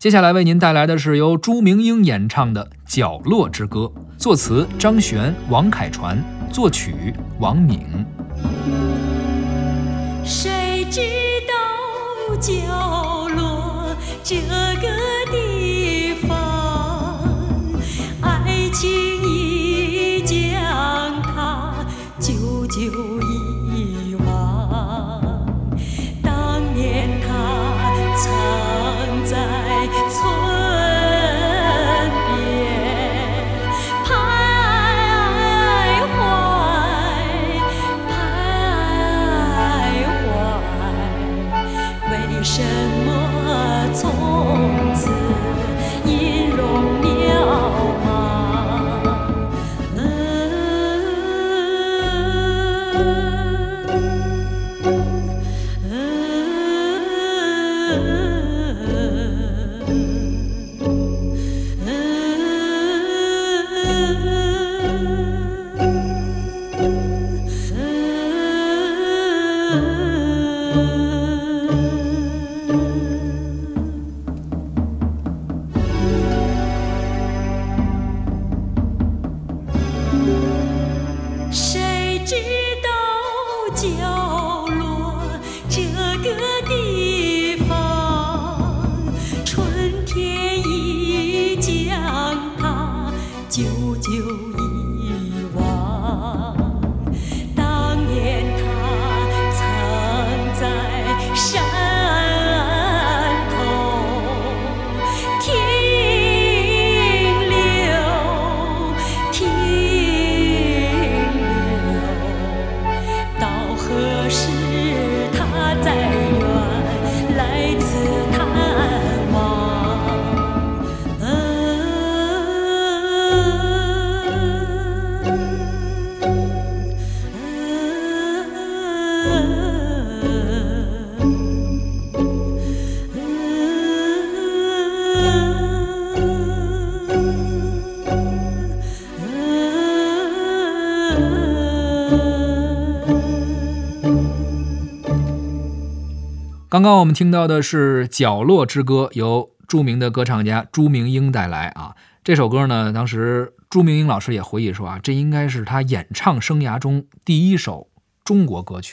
接下来为您带来的是由朱明英演唱的《角落之歌》，作词张悬、王凯传，作曲王敏。谁知道角落这谁知道角落这个地方春天已将它就刚刚我们听到的是《角落之歌》，由著名的歌唱家朱明英带来啊。这首歌呢，当时朱明英老师也回忆说啊，这应该是他演唱生涯中第一首中国歌曲。